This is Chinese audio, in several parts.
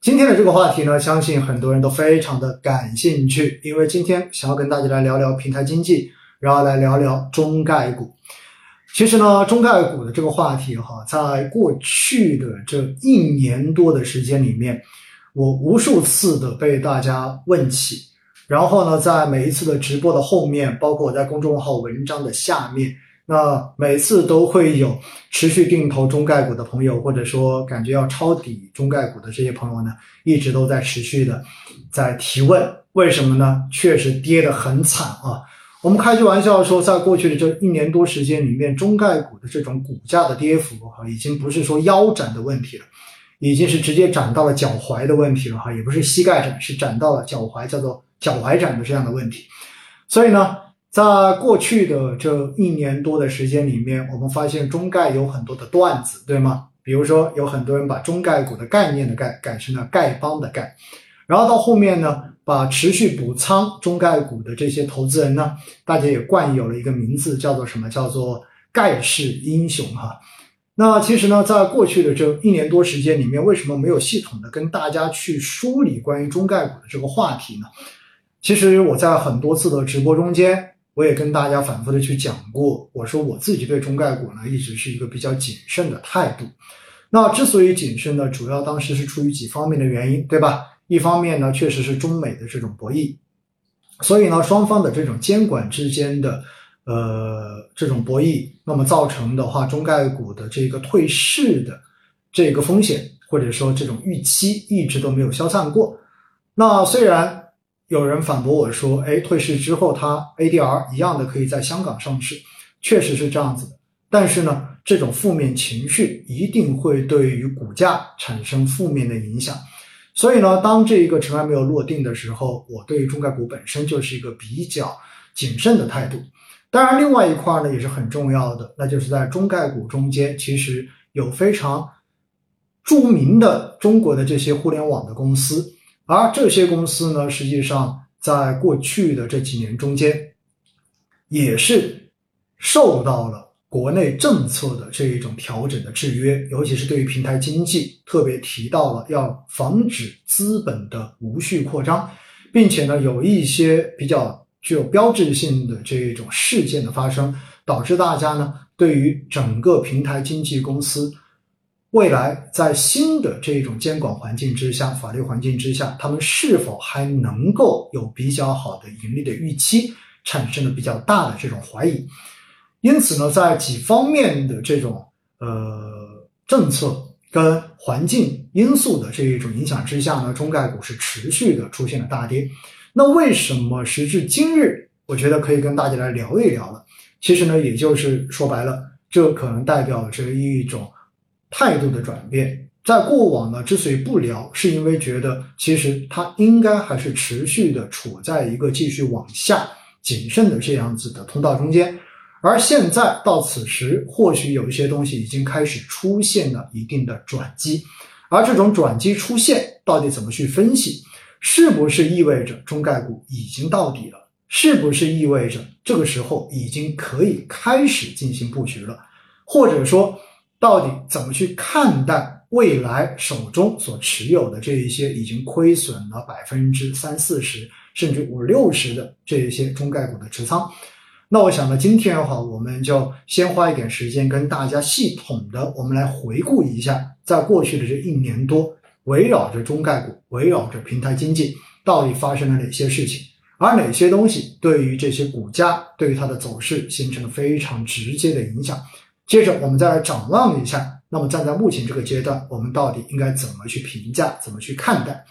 今天的这个话题呢，相信很多人都非常的感兴趣，因为今天想要跟大家来聊聊平台经济，然后来聊聊中概股。其实呢，中概股的这个话题哈，在过去的这一年多的时间里面，我无数次的被大家问起，然后呢，在每一次的直播的后面，包括我在公众号文章的下面。那每次都会有持续定投中概股的朋友，或者说感觉要抄底中概股的这些朋友呢，一直都在持续的在提问，为什么呢？确实跌得很惨啊！我们开句玩笑说，在过去的这一年多时间里面，中概股的这种股价的跌幅哈，已经不是说腰斩的问题了，已经是直接斩到了脚踝的问题了哈，也不是膝盖斩，是斩到了脚踝，叫做脚踝斩的这样的问题。所以呢。在过去的这一年多的时间里面，我们发现中概有很多的段子，对吗？比如说，有很多人把中概股的概念的概改成了丐帮的丐，然后到后面呢，把持续补仓中概股的这些投资人呢，大家也惯有了一个名字，叫做什么？叫做盖世英雄哈。那其实呢，在过去的这一年多时间里面，为什么没有系统的跟大家去梳理关于中概股的这个话题呢？其实我在很多次的直播中间。我也跟大家反复的去讲过，我说我自己对中概股呢一直是一个比较谨慎的态度。那之所以谨慎呢，主要当时是出于几方面的原因，对吧？一方面呢，确实是中美的这种博弈，所以呢，双方的这种监管之间的呃这种博弈，那么造成的话，中概股的这个退市的这个风险，或者说这种预期一直都没有消散过。那虽然。有人反驳我说：“哎，退市之后，它 ADR 一样的可以在香港上市，确实是这样子的。但是呢，这种负面情绪一定会对于股价产生负面的影响。所以呢，当这一个尘埃没有落定的时候，我对中概股本身就是一个比较谨慎的态度。当然，另外一块呢也是很重要的，那就是在中概股中间，其实有非常著名的中国的这些互联网的公司。”而这些公司呢，实际上在过去的这几年中间，也是受到了国内政策的这一种调整的制约，尤其是对于平台经济，特别提到了要防止资本的无序扩张，并且呢，有一些比较具有标志性的这种事件的发生，导致大家呢，对于整个平台经纪公司。未来在新的这种监管环境之下、法律环境之下，他们是否还能够有比较好的盈利的预期，产生了比较大的这种怀疑。因此呢，在几方面的这种呃政策跟环境因素的这一种影响之下呢，中概股是持续的出现了大跌。那为什么时至今日，我觉得可以跟大家来聊一聊了？其实呢，也就是说白了，这可能代表着一种。态度的转变，在过往呢，之所以不聊，是因为觉得其实它应该还是持续的处在一个继续往下谨慎的这样子的通道中间，而现在到此时，或许有一些东西已经开始出现了一定的转机，而这种转机出现，到底怎么去分析？是不是意味着中概股已经到底了？是不是意味着这个时候已经可以开始进行布局了？或者说？到底怎么去看待未来手中所持有的这一些已经亏损了百分之三四十甚至五六十的这一些中概股的持仓？那我想呢，今天的话，我们就先花一点时间跟大家系统的我们来回顾一下，在过去的这一年多，围绕着中概股，围绕着平台经济，到底发生了哪些事情，而哪些东西对于这些股价，对于它的走势形成了非常直接的影响。接着我们再来展望一下，那么站在目前这个阶段，我们到底应该怎么去评价，怎么去看待？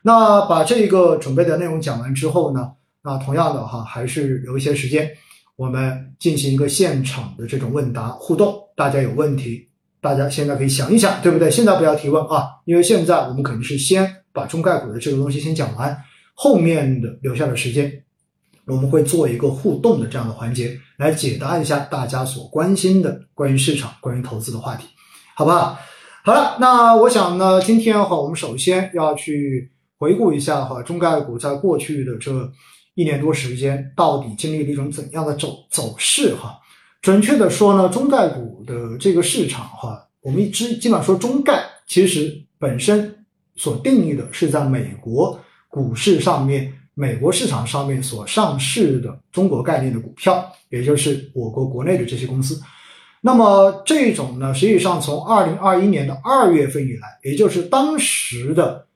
那把这个准备的内容讲完之后呢，那同样的哈，还是留一些时间，我们进行一个现场的这种问答互动。大家有问题，大家现在可以想一想，对不对？现在不要提问啊，因为现在我们肯定是先把中概股的这个东西先讲完，后面的留下的时间。我们会做一个互动的这样的环节，来解答一下大家所关心的关于市场、关于投资的话题，好不好？好了，那我想呢，今天哈，我们首先要去回顾一下哈，中概股在过去的这一年多时间到底经历了一种怎样的走走势哈？准确的说呢，中概股的这个市场哈，我们一直基本上说中概，其实本身所定义的是在美国股市上面、美国市场上面所上市的中国概念的股票，也就是我国国内的这些公司。那么这种呢，实际上从二零二一年的二月份以来，也就是当时的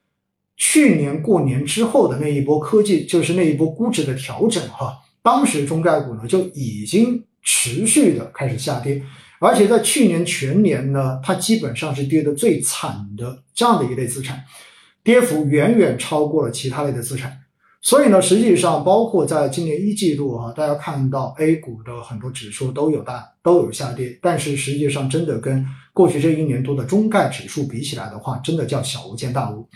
去年过年之后的那一波科技，就是那一波估值的调整哈，当时中概股呢就已经持续的开始下跌，而且在去年全年呢，它基本上是跌的最惨的这样的一类资产，跌幅远远超过了其他类的资产。所以呢，实际上包括在今年一季度啊，大家看到 A 股的很多指数都有大都有下跌，但是实际上真的跟过去这一年多的中概指数比起来的话，真的叫小巫见大巫。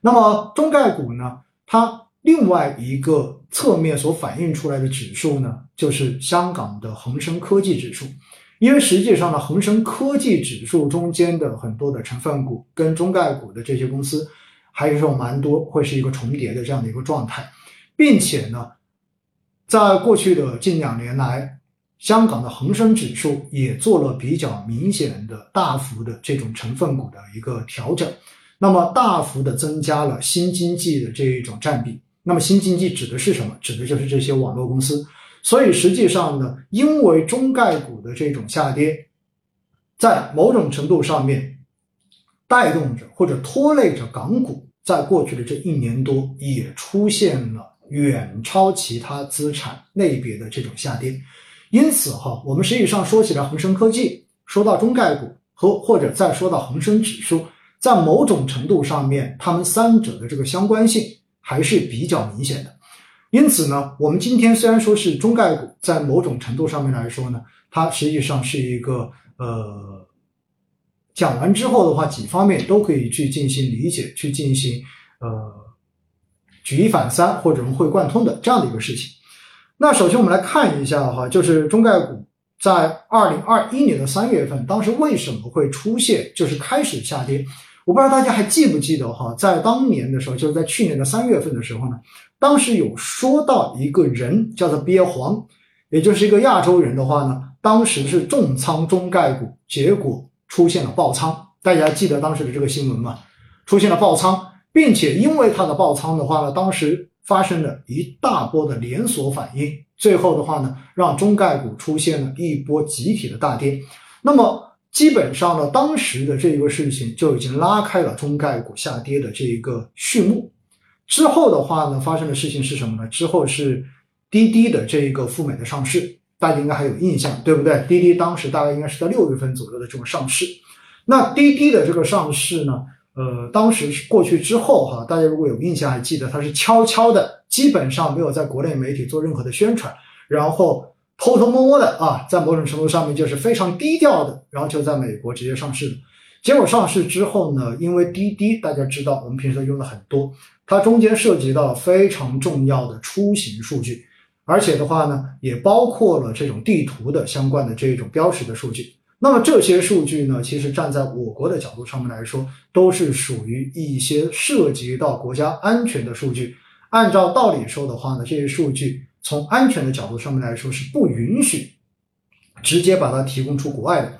那么中概股呢，它另外一个侧面所反映出来的指数呢，就是香港的恒生科技指数，因为实际上呢，恒生科技指数中间的很多的成分股跟中概股的这些公司。还是说蛮多会是一个重叠的这样的一个状态，并且呢，在过去的近两年来，香港的恒生指数也做了比较明显的大幅的这种成分股的一个调整，那么大幅的增加了新经济的这一种占比。那么新经济指的是什么？指的就是这些网络公司。所以实际上呢，因为中概股的这种下跌，在某种程度上面带动着或者拖累着港股。在过去的这一年多，也出现了远超其他资产类别的这种下跌，因此哈，我们实际上说起来，恒生科技，说到中概股和或者再说到恒生指数，在某种程度上面，它们三者的这个相关性还是比较明显的。因此呢，我们今天虽然说是中概股，在某种程度上面来说呢，它实际上是一个呃。讲完之后的话，几方面都可以去进行理解，去进行呃举一反三或者融会贯通的这样的一个事情。那首先我们来看一下哈，就是中概股在二零二一年的三月份，当时为什么会出现就是开始下跌？我不知道大家还记不记得哈，在当年的时候，就是在去年的三月份的时候呢，当时有说到一个人叫做鳖黄，也就是一个亚洲人的话呢，当时是重仓中概股，结果。出现了爆仓，大家记得当时的这个新闻吗？出现了爆仓，并且因为它的爆仓的话呢，当时发生了一大波的连锁反应，最后的话呢，让中概股出现了一波集体的大跌。那么基本上呢，当时的这一个事情就已经拉开了中概股下跌的这一个序幕。之后的话呢，发生的事情是什么呢？之后是滴滴的这一个赴美的上市。大家应该还有印象，对不对？滴滴当时大概应该是在六月份左右的这种上市。那滴滴的这个上市呢，呃，当时是过去之后哈，大家如果有印象，还记得它是悄悄的，基本上没有在国内媒体做任何的宣传，然后偷偷摸摸的啊，在某种程度上面就是非常低调的，然后就在美国直接上市的。结果上市之后呢，因为滴滴大家知道，我们平时都用的很多，它中间涉及到了非常重要的出行数据。而且的话呢，也包括了这种地图的相关的这一种标识的数据。那么这些数据呢，其实站在我国的角度上面来说，都是属于一些涉及到国家安全的数据。按照道理说的话呢，这些数据从安全的角度上面来说是不允许直接把它提供出国外的。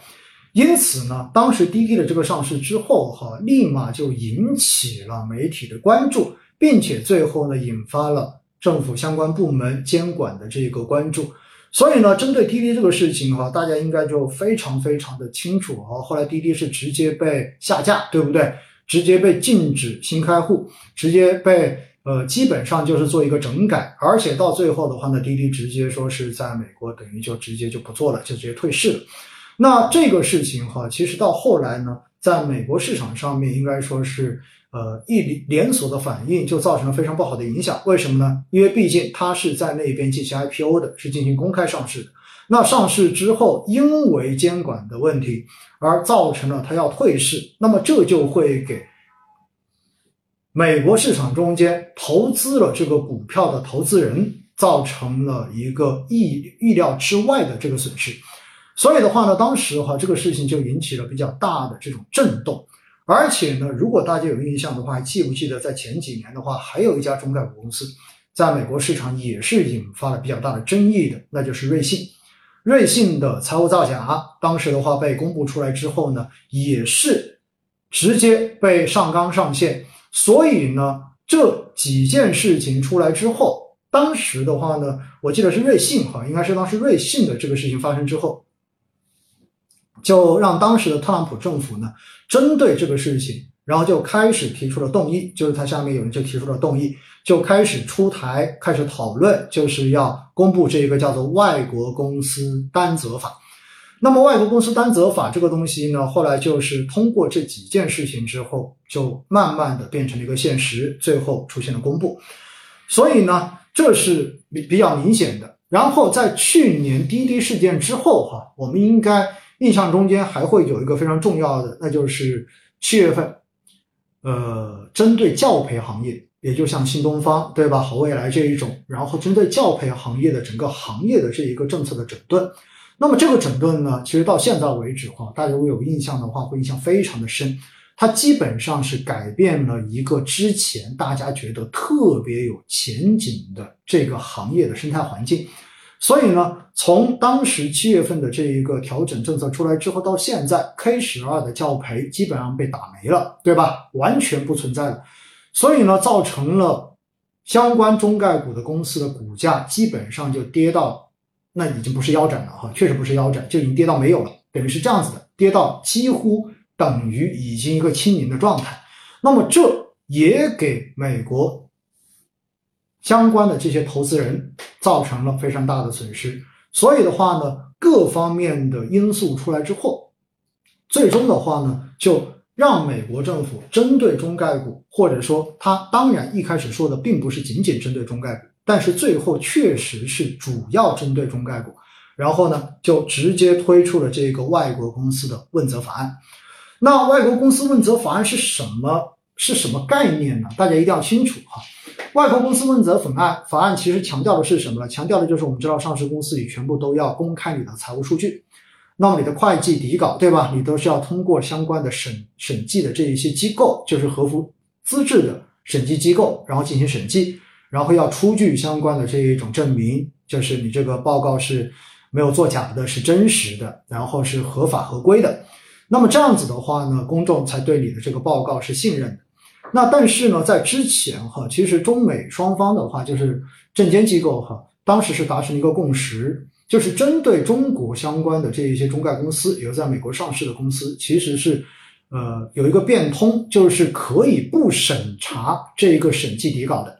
因此呢，当时滴滴的这个上市之后，哈，立马就引起了媒体的关注，并且最后呢，引发了。政府相关部门监管的这个关注，所以呢，针对滴滴这个事情哈，大家应该就非常非常的清楚啊。后来滴滴是直接被下架，对不对？直接被禁止新开户，直接被呃，基本上就是做一个整改，而且到最后的话呢，滴滴直接说是在美国等于就直接就不做了，就直接退市了。那这个事情哈，其实到后来呢，在美国市场上面应该说是。呃，一连锁的反应就造成了非常不好的影响。为什么呢？因为毕竟它是在那边进行 IPO 的，是进行公开上市的。那上市之后，因为监管的问题而造成了它要退市，那么这就会给美国市场中间投资了这个股票的投资人造成了一个意意料之外的这个损失。所以的话呢，当时哈这个事情就引起了比较大的这种震动。而且呢，如果大家有印象的话，还记不记得在前几年的话，还有一家中概股公司，在美国市场也是引发了比较大的争议的，那就是瑞信。瑞信的财务造假，当时的话被公布出来之后呢，也是直接被上纲上线。所以呢，这几件事情出来之后，当时的话呢，我记得是瑞信哈，应该是当时瑞信的这个事情发生之后，就让当时的特朗普政府呢，针对这个事情，然后就开始提出了动议，就是他下面有人就提出了动议，就开始出台，开始讨论，就是要公布这一个叫做《外国公司担责法》。那么，外国公司担责法这个东西呢，后来就是通过这几件事情之后，就慢慢的变成了一个现实，最后出现了公布。所以呢，这是比比较明显的。然后在去年滴滴事件之后，哈，我们应该印象中间还会有一个非常重要的，那就是七月份，呃，针对教培行业，也就像新东方对吧，好未来这一种，然后针对教培行业的整个行业的这一个政策的整顿。那么这个整顿呢，其实到现在为止哈，大家如果有印象的话，会印象非常的深。它基本上是改变了一个之前大家觉得特别有前景的这个行业的生态环境。所以呢，从当时七月份的这一个调整政策出来之后，到现在 K 十二的教培基本上被打没了，对吧？完全不存在了。所以呢，造成了相关中概股的公司的股价基本上就跌到。那已经不是腰斩了哈，确实不是腰斩，就已经跌到没有了，等于是这样子的，跌到几乎等于已经一个清零的状态。那么这也给美国相关的这些投资人造成了非常大的损失。所以的话呢，各方面的因素出来之后，最终的话呢，就让美国政府针对中概股，或者说他当然一开始说的并不是仅仅针对中概股。但是最后确实是主要针对中概股，然后呢，就直接推出了这个外国公司的问责法案。那外国公司问责法案是什么？是什么概念呢？大家一定要清楚哈。外国公司问责法案法案其实强调的是什么呢？强调的就是我们知道上市公司你全部都要公开你的财务数据，那么你的会计底稿对吧？你都是要通过相关的审审计的这一些机构，就是合乎资质的审计机构，然后进行审计。然后要出具相关的这一种证明，就是你这个报告是没有作假的，是真实的，然后是合法合规的。那么这样子的话呢，公众才对你的这个报告是信任的。那但是呢，在之前哈，其实中美双方的话，就是证监机构哈，当时是达成一个共识，就是针对中国相关的这一些中概公司，有在美国上市的公司，其实是呃有一个变通，就是可以不审查这一个审计底稿的。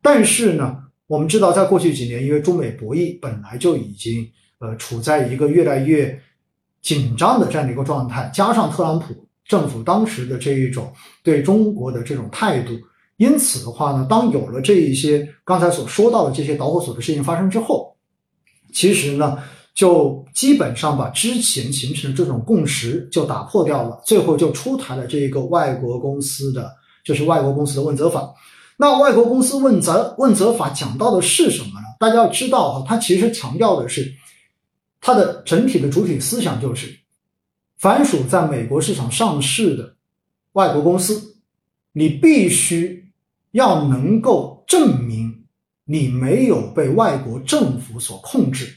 但是呢，我们知道，在过去几年，因为中美博弈本来就已经呃处在一个越来越紧张的这样的一个状态，加上特朗普政府当时的这一种对中国的这种态度，因此的话呢，当有了这一些刚才所说到的这些导火索的事情发生之后，其实呢，就基本上把之前形成的这种共识就打破掉了，最后就出台了这一个外国公司的，就是外国公司的问责法。那外国公司问责问责法讲到的是什么呢？大家要知道哈，它其实强调的是它的整体的主体思想就是，凡属在美国市场上市的外国公司，你必须要能够证明你没有被外国政府所控制，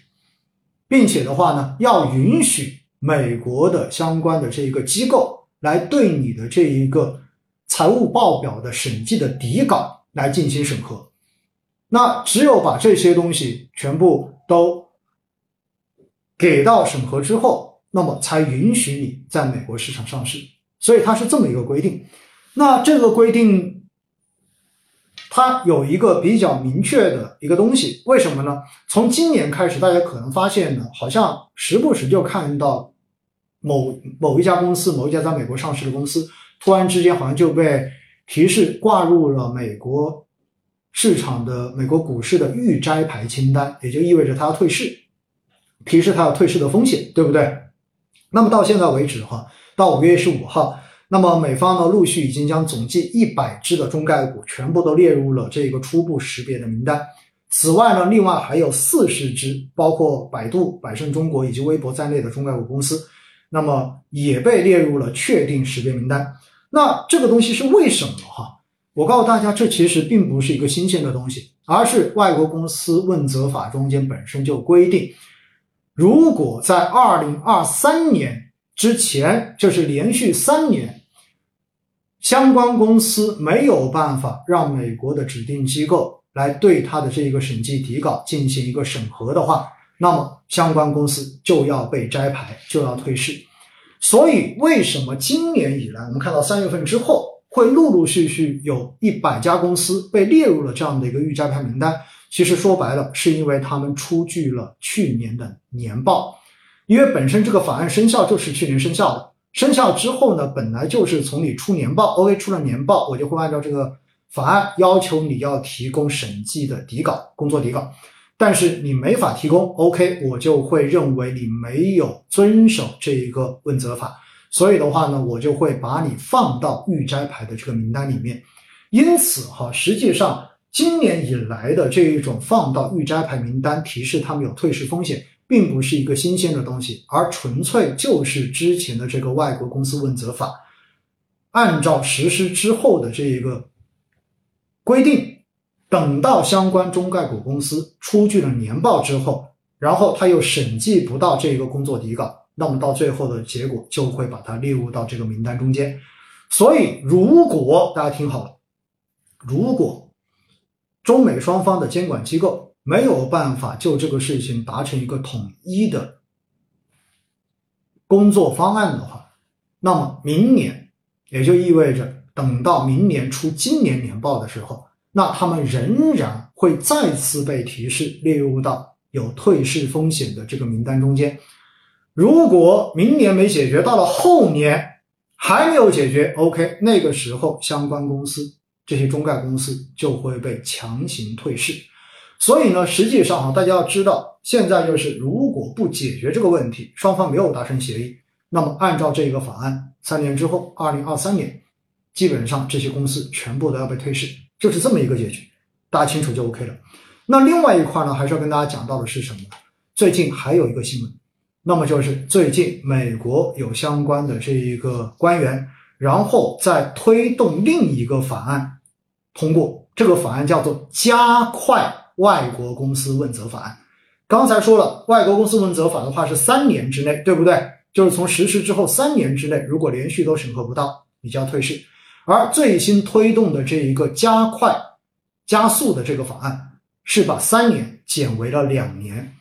并且的话呢，要允许美国的相关的这一个机构来对你的这一个。财务报表的审计的底稿来进行审核，那只有把这些东西全部都给到审核之后，那么才允许你在美国市场上市。所以它是这么一个规定。那这个规定，它有一个比较明确的一个东西，为什么呢？从今年开始，大家可能发现呢，好像时不时就看到某某一家公司，某一家在美国上市的公司。突然之间，好像就被提示挂入了美国市场的美国股市的预摘牌清单，也就意味着它要退市，提示它要退市的风险，对不对？那么到现在为止的话，到五月十五号，那么美方呢陆续已经将总计一百只的中概股全部都列入了这个初步识别的名单。此外呢，另外还有四十只，包括百度、百胜中国以及微博在内的中概股公司，那么也被列入了确定识别名单。那这个东西是为什么哈？我告诉大家，这其实并不是一个新鲜的东西，而是外国公司问责法中间本身就规定，如果在二零二三年之前，就是连续三年相关公司没有办法让美国的指定机构来对他的这一个审计底稿进行一个审核的话，那么相关公司就要被摘牌，就要退市。所以，为什么今年以来，我们看到三月份之后，会陆陆续续有一百家公司被列入了这样的一个预摘牌名单？其实说白了，是因为他们出具了去年的年报。因为本身这个法案生效就是去年生效的，生效之后呢，本来就是从你出年报，OK，出了年报，我就会按照这个法案要求你要提供审计的底稿、工作底稿。但是你没法提供，OK，我就会认为你没有遵守这一个问责法，所以的话呢，我就会把你放到预摘牌的这个名单里面。因此哈，实际上今年以来的这一种放到预摘牌名单，提示他们有退市风险，并不是一个新鲜的东西，而纯粹就是之前的这个外国公司问责法，按照实施之后的这一个规定。等到相关中概股公司出具了年报之后，然后他又审计不到这个工作底稿，那么到最后的结果就会把它列入到这个名单中间。所以，如果大家听好了，如果中美双方的监管机构没有办法就这个事情达成一个统一的工作方案的话，那么明年也就意味着等到明年出今年年报的时候。那他们仍然会再次被提示列入到有退市风险的这个名单中间。如果明年没解决，到了后年还没有解决，OK，那个时候相关公司这些中概公司就会被强行退市。所以呢，实际上哈，大家要知道，现在就是如果不解决这个问题，双方没有达成协议，那么按照这个法案，三年之后，二零二三年，基本上这些公司全部都要被退市。就是这么一个结局，大家清楚就 OK 了。那另外一块呢，还是要跟大家讲到的是什么？最近还有一个新闻，那么就是最近美国有相关的这一个官员，然后在推动另一个法案通过。这个法案叫做《加快外国公司问责法案》。刚才说了，外国公司问责法的话是三年之内，对不对？就是从实施之后三年之内，如果连续都审核不到，你就要退市。而最新推动的这一个加快、加速的这个法案，是把三年减为了两年。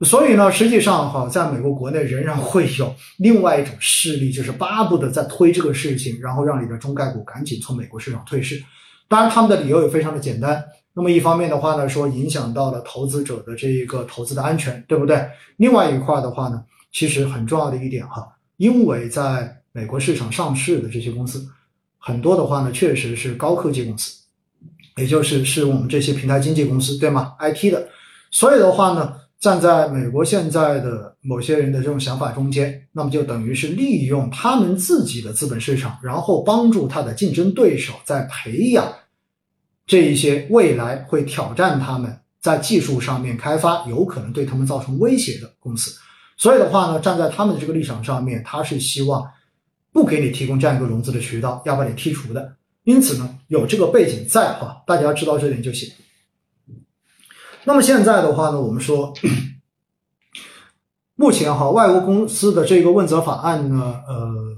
所以呢，实际上哈，在美国国内仍然会有另外一种势力，就是巴不得在推这个事情，然后让你的中概股赶紧从美国市场退市。当然，他们的理由也非常的简单。那么一方面的话呢，说影响到了投资者的这一个投资的安全，对不对？另外一块的话呢，其实很重要的一点哈，因为在美国市场上市的这些公司。很多的话呢，确实是高科技公司，也就是是我们这些平台经济公司，对吗？IT 的，所以的话呢，站在美国现在的某些人的这种想法中间，那么就等于是利用他们自己的资本市场，然后帮助他的竞争对手在培养这一些未来会挑战他们在技术上面开发，有可能对他们造成威胁的公司。所以的话呢，站在他们的这个立场上面，他是希望。不给你提供这样一个融资的渠道，要把你剔除的。因此呢，有这个背景在哈，大家知道这点就行。那么现在的话呢，我们说，目前哈，外国公司的这个问责法案呢，呃，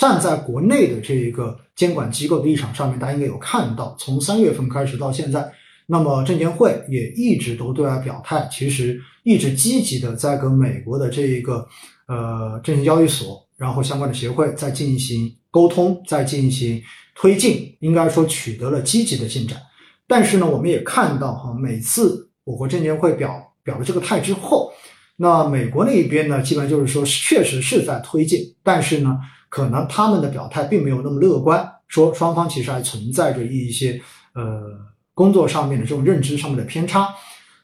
站在国内的这一个监管机构的立场上面，大家应该有看到，从三月份开始到现在，那么证监会也一直都对外表态，其实一直积极的在跟美国的这一个呃证券交易所。然后相关的协会在进行沟通，在进行推进，应该说取得了积极的进展。但是呢，我们也看到哈，每次我国证监会表表了这个态之后，那美国那一边呢，基本上就是说确实是在推进，但是呢，可能他们的表态并没有那么乐观，说双方其实还存在着一些呃工作上面的这种认知上面的偏差。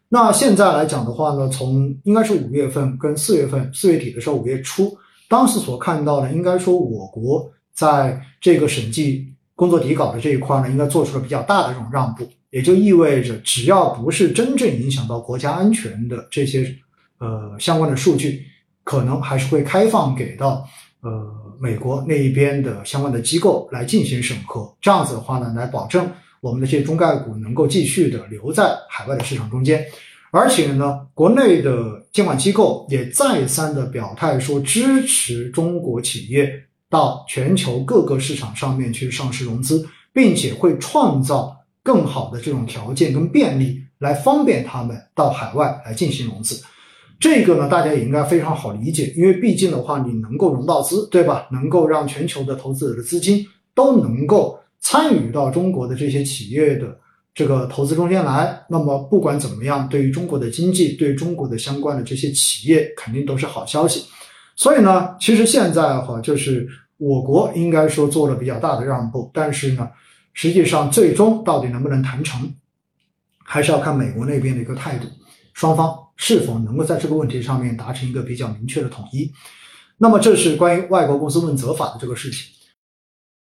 那现在来讲的话呢，从应该是五月份跟四月份，四月底的时候，五月初。当时所看到的，应该说我国在这个审计工作底稿的这一块呢，应该做出了比较大的这种让步，也就意味着只要不是真正影响到国家安全的这些呃相关的数据，可能还是会开放给到呃美国那一边的相关的机构来进行审核。这样子的话呢，来保证我们的这些中概股能够继续的留在海外的市场中间。而且呢，国内的监管机构也再三的表态说支持中国企业到全球各个市场上面去上市融资，并且会创造更好的这种条件跟便利，来方便他们到海外来进行融资。这个呢，大家也应该非常好理解，因为毕竟的话，你能够融到资，对吧？能够让全球的投资者的资金都能够参与到中国的这些企业的这个投资中间来。那么不管怎么样，对于中国的经济，对中国的相关的这些企业，肯定都是好消息。所以呢，其实现在的话，就是我国应该说做了比较大的让步，但是呢，实际上最终到底能不能谈成，还是要看美国那边的一个态度。双方是否能够在这个问题上面达成一个比较明确的统一？那么，这是关于外国公司问责法的这个事情。